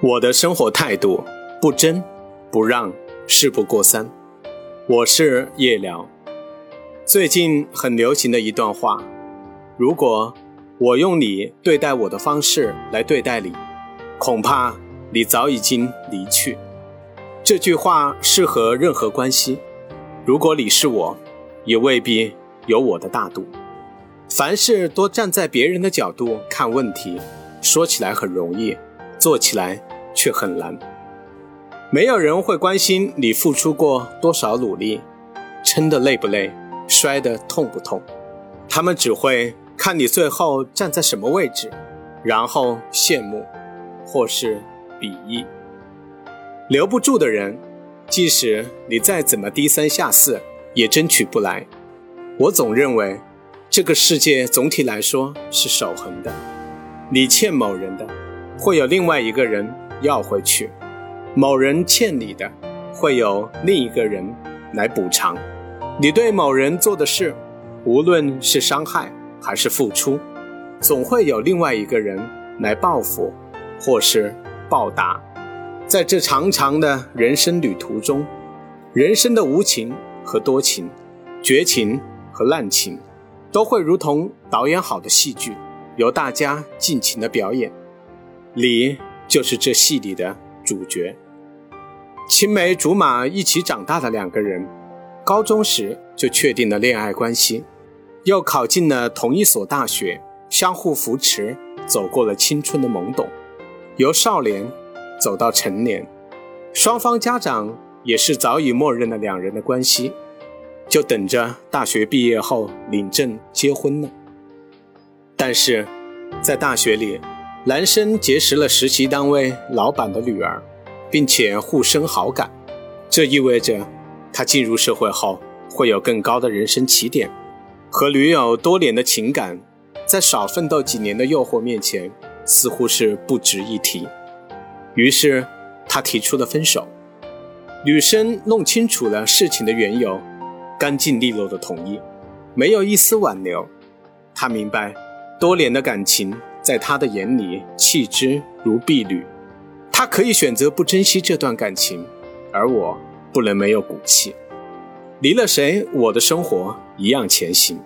我的生活态度不争不让，事不过三。我是夜聊。最近很流行的一段话：如果我用你对待我的方式来对待你，恐怕你早已经离去。这句话适合任何关系。如果你是我，也未必有我的大度。凡事多站在别人的角度看问题，说起来很容易，做起来。却很难，没有人会关心你付出过多少努力，撑得累不累，摔得痛不痛，他们只会看你最后站在什么位置，然后羡慕，或是鄙夷。留不住的人，即使你再怎么低三下四，也争取不来。我总认为，这个世界总体来说是守恒的，你欠某人的，会有另外一个人。要回去，某人欠你的，会有另一个人来补偿。你对某人做的事，无论是伤害还是付出，总会有另外一个人来报复，或是报答。在这长长的人生旅途中，人生的无情和多情，绝情和滥情，都会如同导演好的戏剧，由大家尽情的表演。你。就是这戏里的主角，青梅竹马一起长大的两个人，高中时就确定了恋爱关系，又考进了同一所大学，相互扶持，走过了青春的懵懂，由少年走到成年，双方家长也是早已默认了两人的关系，就等着大学毕业后领证结婚了。但是，在大学里。男生结识了实习单位老板的女儿，并且互生好感，这意味着他进入社会后会有更高的人生起点。和女友多年的情感，在少奋斗几年的诱惑面前，似乎是不值一提。于是他提出了分手。女生弄清楚了事情的缘由，干净利落的同意，没有一丝挽留。她明白，多年的感情。在他的眼里，弃之如敝履。他可以选择不珍惜这段感情，而我不能没有骨气。离了谁，我的生活一样前行。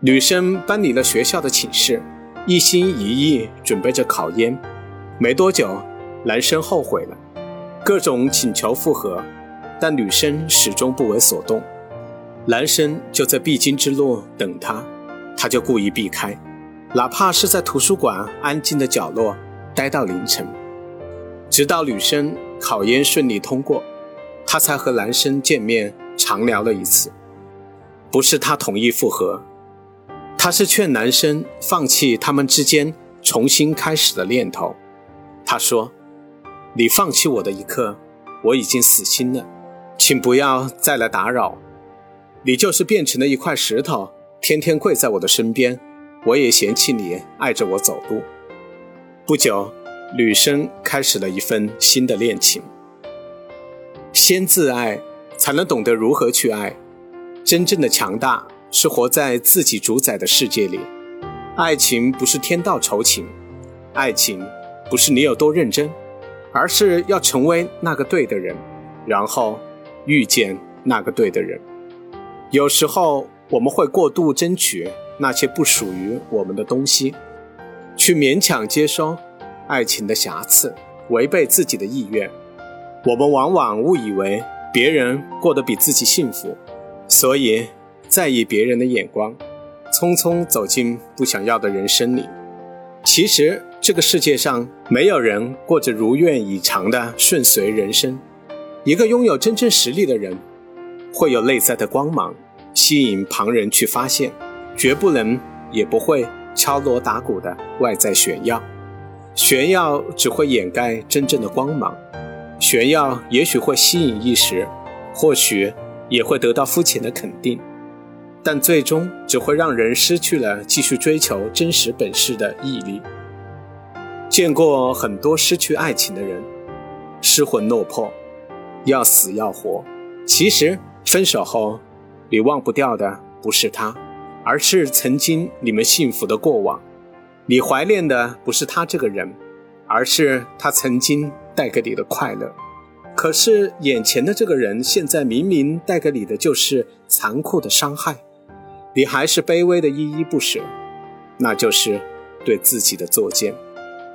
女生搬离了学校的寝室，一心一意准备着考研。没多久，男生后悔了，各种请求复合，但女生始终不为所动。男生就在必经之路等她，她就故意避开。哪怕是在图书馆安静的角落待到凌晨，直到女生考研顺利通过，他才和男生见面长聊了一次。不是他同意复合，他是劝男生放弃他们之间重新开始的念头。他说：“你放弃我的一刻，我已经死心了，请不要再来打扰。你就是变成了一块石头，天天跪在我的身边。”我也嫌弃你爱着我走路。不久，女生开始了一份新的恋情。先自爱，才能懂得如何去爱。真正的强大是活在自己主宰的世界里。爱情不是天道酬勤，爱情不是你有多认真，而是要成为那个对的人，然后遇见那个对的人。有时候我们会过度争取。那些不属于我们的东西，去勉强接收爱情的瑕疵，违背自己的意愿。我们往往误以为别人过得比自己幸福，所以在意别人的眼光，匆匆走进不想要的人生里。其实这个世界上没有人过着如愿以偿的顺遂人生。一个拥有真正实力的人，会有内在的光芒，吸引旁人去发现。绝不能，也不会敲锣打鼓的外在炫耀，炫耀只会掩盖真正的光芒。炫耀也许会吸引一时，或许也会得到肤浅的肯定，但最终只会让人失去了继续追求真实本事的毅力。见过很多失去爱情的人，失魂落魄，要死要活。其实分手后，你忘不掉的不是他。而是曾经你们幸福的过往，你怀念的不是他这个人，而是他曾经带给你的快乐。可是眼前的这个人现在明明带给你的就是残酷的伤害，你还是卑微的依依不舍，那就是对自己的作践，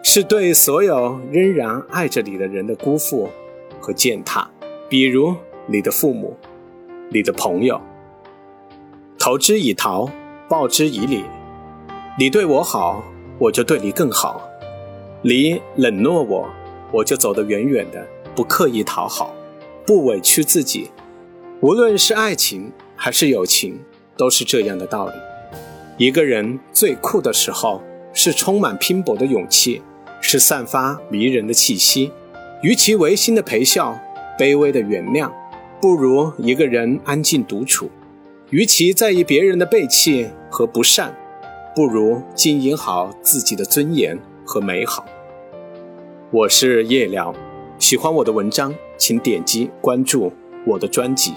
是对所有仍然爱着你的人的辜负和践踏。比如你的父母，你的朋友。投之以桃，报之以礼。你对我好，我就对你更好；你冷落我，我就走得远远的，不刻意讨好，不委屈自己。无论是爱情还是友情，都是这样的道理。一个人最酷的时候，是充满拼搏的勇气，是散发迷人的气息。与其违心的陪笑，卑微的原谅，不如一个人安静独处。与其在意别人的背弃和不善，不如经营好自己的尊严和美好。我是夜聊，喜欢我的文章，请点击关注我的专辑。